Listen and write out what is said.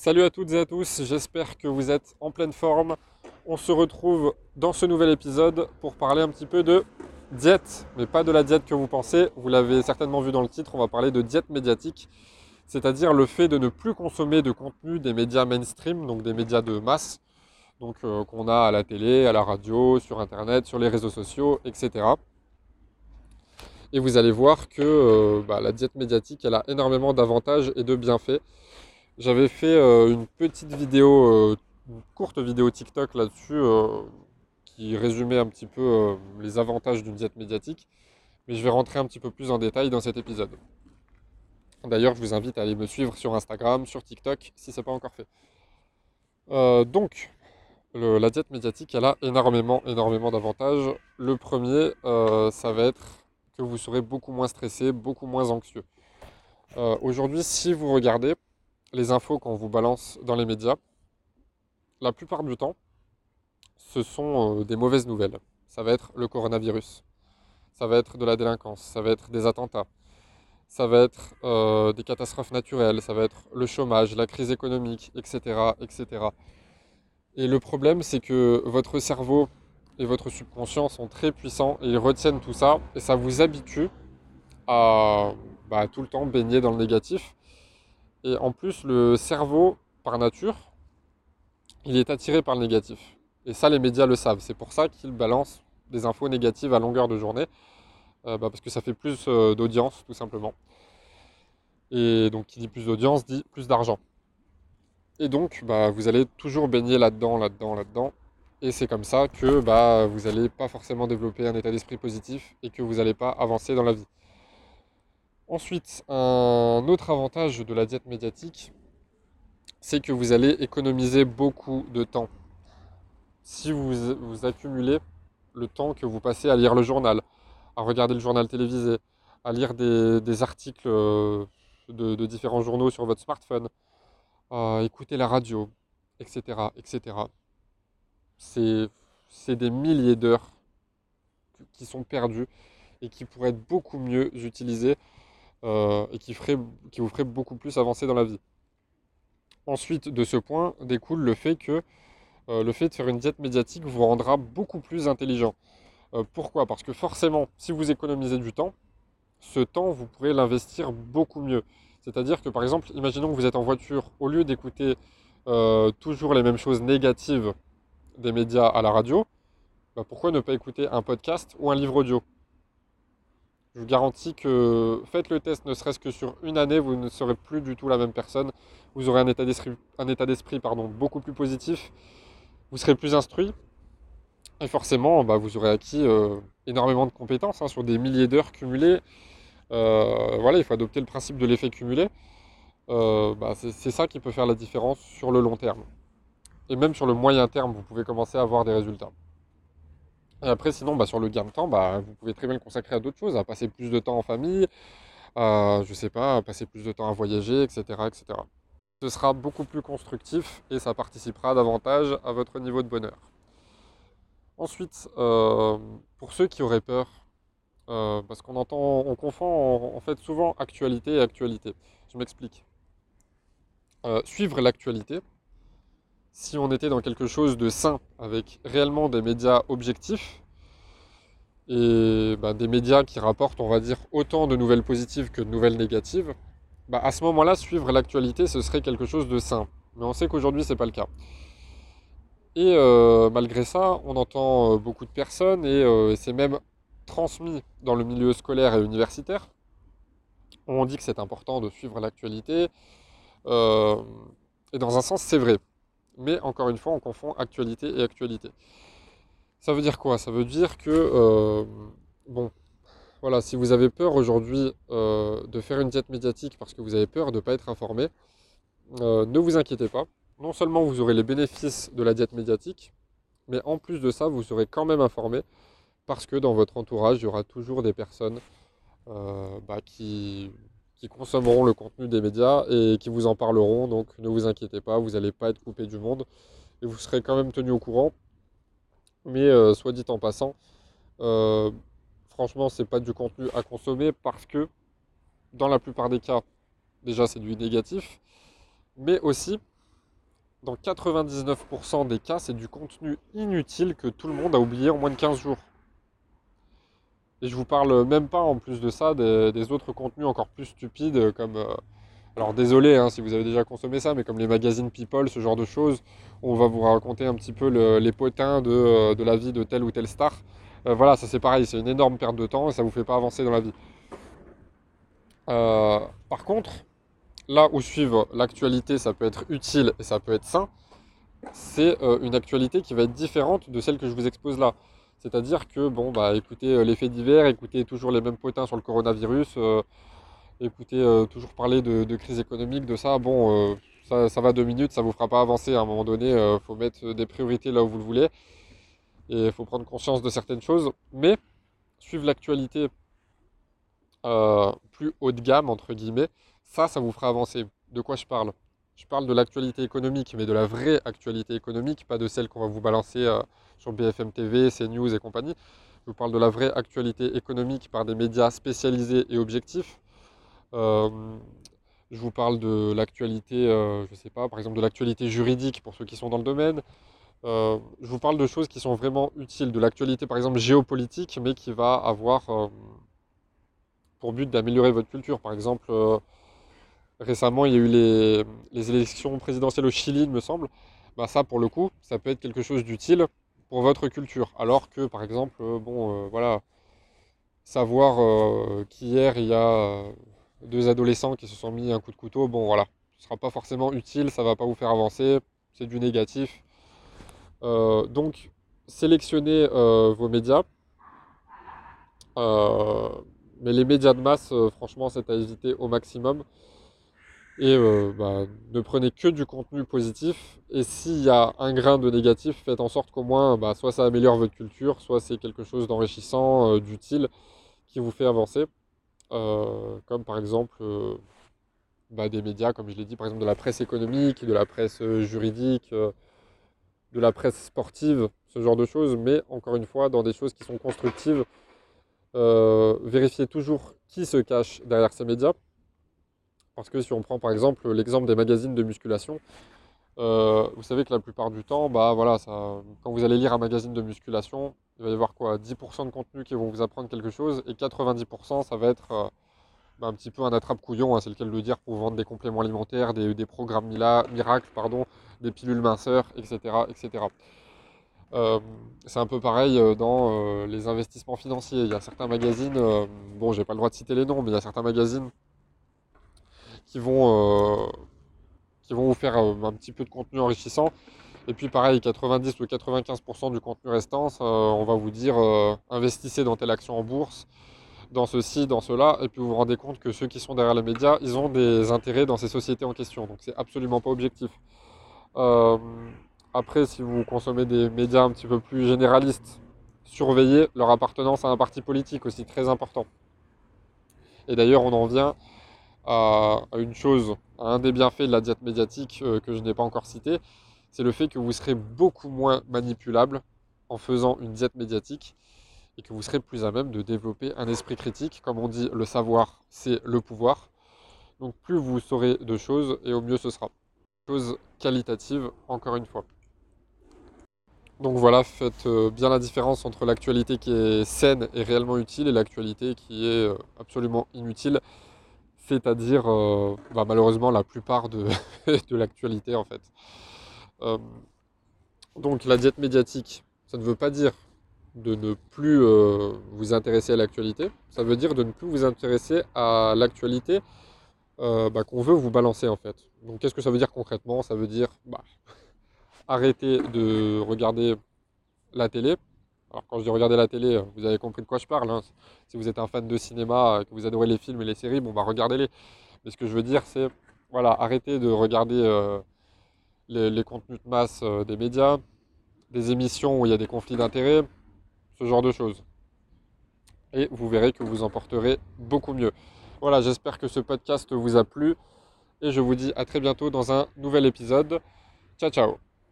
Salut à toutes et à tous, j'espère que vous êtes en pleine forme. On se retrouve dans ce nouvel épisode pour parler un petit peu de diète, mais pas de la diète que vous pensez. Vous l'avez certainement vu dans le titre, on va parler de diète médiatique, c'est-à-dire le fait de ne plus consommer de contenu des médias mainstream, donc des médias de masse, donc euh, qu'on a à la télé, à la radio, sur internet, sur les réseaux sociaux, etc. Et vous allez voir que euh, bah, la diète médiatique, elle a énormément d'avantages et de bienfaits. J'avais fait euh, une petite vidéo, une courte vidéo TikTok là-dessus, qui résumait un petit peu les avantages d'une diète médiatique. Mais je vais rentrer un petit peu plus en détail dans cet épisode. D'ailleurs, je vous invite à aller me suivre sur Instagram, sur TikTok, si ce n'est pas encore fait. donc, la diète médiatique, elle a énormément, énormément d'avantages. Le premier, euh, ça va être que vous serez beaucoup moins stressé, beaucoup moins anxieux. Euh, aujourd'hui, si vous regardez les infos qu'on vous balance dans les médias, la plupart du temps, ce sont euh, des mauvaises nouvelles. Ça va être le coronavirus, ça va être de la délinquance, ça va être des attentats, ça va être des catastrophes naturelles, ça va être le chômage, la crise économique, etc. etc. Et le problème, c'est que votre cerveau et votre subconscient sont très puissants et ils retiennent tout ça et ça vous habitue à bah, tout le temps baigner dans le négatif. Et en plus, le cerveau, par nature, il est attiré par le négatif. Et ça, les médias le savent. C'est pour ça qu'ils balancent des infos négatives à longueur de journée, euh, bah, parce que ça fait plus euh, d'audience, tout simplement. Et donc, qui dit plus d'audience dit plus d'argent. Et donc, bah, vous allez toujours baigner là-dedans, là-dedans, là-dedans. Et c'est comme ça que bah, vous n'allez pas forcément développer un état d'esprit positif et que vous n'allez pas avancer dans la vie. Ensuite, un autre avantage de la diète médiatique, c'est que vous allez économiser beaucoup de temps. Si vous, accumulez le temps que vous passez à lire le journal, à regarder le journal télévisé, à lire des, articles euh, de différents journaux sur votre smartphone, écouter la radio, etc. etc. C'est des milliers d'heures qui sont perdues et qui pourraient être beaucoup mieux utilisées et qui, vous feraient beaucoup plus avancer dans la vie. Ensuite, de ce point découle le fait que euh, le fait de faire une diète médiatique vous rendra beaucoup plus intelligent. Euh, pourquoi? Parce que forcément, si vous économisez du temps, ce temps, vous pourrez l'investir beaucoup mieux. C'est-à-dire que par exemple, imaginons que vous êtes en voiture, au lieu d'écouter euh, toujours les mêmes choses négatives des médias à la radio, bah, pourquoi ne pas écouter un podcast ou un livre audio? Je vous garantis que faites le test ne serait-ce que sur une année, vous ne serez plus du tout la même personne. Vous aurez un état d'esprit, beaucoup plus positif. Vous serez plus instruit. Et forcément, bah, vous aurez acquis euh, énormément de compétences hein, sur des milliers d'heures cumulées. Euh, voilà, il faut adopter le principe de l'effet cumulé. Euh, bah, c'est ça qui peut faire la différence sur le long terme. Et même sur le moyen terme, vous pouvez commencer à avoir des résultats. Et après, sinon, bah, sur le gain de temps, bah, vous pouvez très bien le consacrer à d'autres choses, à passer plus de temps en famille, à, je sais pas, à passer plus de temps à voyager, etc., etc. Ce sera beaucoup plus constructif et ça participera davantage à votre niveau de bonheur. Ensuite, euh, pour ceux qui auraient peur euh, parce qu'on entend, on confond en, fait souvent actualité et actualité. Je m'explique. Euh, suivre l'actualité, si on était dans quelque chose de sain, avec réellement des médias objectifs, et bah, des médias qui rapportent, on va dire, autant de nouvelles positives que de nouvelles négatives, bah, à ce moment-là, suivre l'actualité, ce serait quelque chose de sain. Mais on sait qu'aujourd'hui, ce n'est pas le cas. Et euh, malgré ça, on entend beaucoup de personnes, et c'est même transmis dans le milieu scolaire et universitaire. On dit que c'est important de suivre l'actualité. Euh, et dans un sens, c'est vrai. Mais encore une fois, on confond actualité et actualité. Ça veut dire quoi? Ça veut dire que, euh, bon, voilà, si vous avez peur aujourd'hui euh, de faire une diète médiatique parce que vous avez peur de ne pas être informé, ne vous inquiétez pas. Non seulement vous aurez les bénéfices de la diète médiatique, mais en plus de ça, vous serez quand même informé parce que dans votre entourage, il y aura toujours des personnes euh, bah, qui, consommeront le contenu des médias et qui vous en parleront. Donc ne vous inquiétez pas, vous n'allez pas être coupé du monde et vous serez quand même tenu au courant. Mais euh, soit dit en passant, euh, franchement, ce n'est pas du contenu à consommer parce que dans la plupart des cas, déjà c'est du négatif, mais aussi dans 99% des cas, c'est du contenu inutile que tout le monde a oublié en moins de 15 jours. Et je vous parle même pas en plus de ça des, autres contenus encore plus stupides comme... Euh, alors désolé hein, si vous avez déjà consommé ça, mais comme les magazines People, ce genre de choses, on va vous raconter un petit peu les potins de, euh, de, la vie de telle ou telle star. Euh, voilà, ça c'est pareil, c'est une énorme perte de temps et ça vous fait pas avancer dans la vie. par contre, là où suivre l'actualité, ça peut être utile et ça peut être sain, c'est une actualité qui va être différente de celle que je vous expose là. C'est-à-dire que, bon, bah, écoutez euh, l'effet divers, écoutez toujours les mêmes potins sur le coronavirus, euh, écoutez euh, toujours parler de, crise économique, de ça, bon, ça, va deux minutes, ça ne vous fera pas avancer. À un moment donné, il faut mettre des priorités là où vous le voulez. Et il faut prendre conscience de certaines choses. Mais suivre l'actualité plus haut de gamme, entre guillemets, ça, ça vous fera avancer. De quoi je parle? Je parle de l'actualité économique, mais de la vraie actualité économique, pas de celle qu'on va vous balancer sur BFM TV, CNews et compagnie. Je vous parle de la vraie actualité économique par des médias spécialisés et objectifs. Euh, je vous parle de l'actualité, euh, je ne sais pas, par exemple de l'actualité juridique pour ceux qui sont dans le domaine. Euh, je vous parle de choses qui sont vraiment utiles, de l'actualité par exemple géopolitique, mais qui va avoir pour but d'améliorer votre culture. Par exemple, récemment, il y a eu les, élections présidentielles au Chili, il me semble. Bah, ça, pour le coup, ça peut être quelque chose d'utile pour votre culture. Alors que, par exemple, euh, bon, euh, voilà, savoir euh, qu'hier il y a deux adolescents qui se sont mis un coup de couteau, bon, voilà, ce sera pas forcément utile, ça va pas vous faire avancer, c'est du négatif. donc, sélectionnez vos médias. mais les médias de masse, franchement, c'est à éviter au maximum. Et euh, bah, ne prenez que du contenu positif. Et s'il y a un grain de négatif, faites en sorte qu'au moins, bah, soit ça améliore votre culture, soit c'est quelque chose d'enrichissant, euh, d'utile, qui vous fait avancer. Euh, comme par exemple bah, des médias, comme je l'ai dit, par exemple de la presse économique, de la presse juridique, de la presse sportive, ce genre de choses. Mais encore une fois, dans des choses qui sont constructives, vérifiez toujours qui se cache derrière ces médias parce que si on prend par exemple l'exemple des magazines de musculation, euh, vous savez que la plupart du temps, bah voilà, quand vous allez lire un magazine de musculation, il va y avoir quoi 10% de contenu qui vont vous apprendre quelque chose et 90% ça va être euh, bah, un petit peu un attrape-couillon, hein, c'est le cas de le dire, pour vendre des compléments alimentaires, des, programmes miracles, pardon, des pilules minceurs, etc. etc. Euh, c'est un peu pareil dans les investissements financiers. Il y a certains magazines, bon, j'ai pas le droit de citer les noms, mais il y a certains magazines qui vont, euh, qui vont vous faire euh, un petit peu de contenu enrichissant. Et puis pareil, 90 ou 95% du contenu restant, on va vous dire euh, investissez dans telle action en bourse, dans ceci, dans cela, et puis vous vous rendez compte que ceux qui sont derrière les médias, ils ont des intérêts dans ces sociétés en question. Donc c'est absolument pas objectif. après, si vous consommez des médias un petit peu plus généralistes, surveillez leur appartenance à un parti politique aussi, très important. Et d'ailleurs, on en vient à, une chose, à un des bienfaits de la diète médiatique euh, que je n'ai pas encore cité, c'est le fait que vous serez beaucoup moins manipulable en faisant une diète médiatique et que vous serez plus à même de développer un esprit critique. Comme on dit, le savoir, c'est le pouvoir. Donc plus vous saurez de choses et au mieux ce sera. Chose qualitative, encore une fois. Donc voilà, faites euh, bien la différence entre l'actualité qui est saine et réellement utile et l'actualité qui est euh, absolument inutile c'est-à-dire euh, bah, malheureusement la plupart de, l'actualité en fait. Euh, donc la diète médiatique, ça ne veut pas dire de ne plus euh, vous intéresser à l'actualité, ça veut dire de ne plus vous intéresser à l'actualité bah, qu'on veut vous balancer en fait. Donc qu'est-ce que ça veut dire concrètement? Ça veut dire bah, arrêter de regarder la télé, alors quand je dis regarder la télé, vous avez compris de quoi je parle. Hein. Si vous êtes un fan de cinéma, que vous adorez les films et les séries, bon bah regardez-les. Mais ce que je veux dire, c'est voilà, arrêtez de regarder euh, les, contenus de masse euh, des médias, des émissions où il y a des conflits d'intérêts, ce genre de choses. Et vous verrez que vous en porterez beaucoup mieux. Voilà, j'espère que ce podcast vous a plu et je vous dis à très bientôt dans un nouvel épisode. Ciao ciao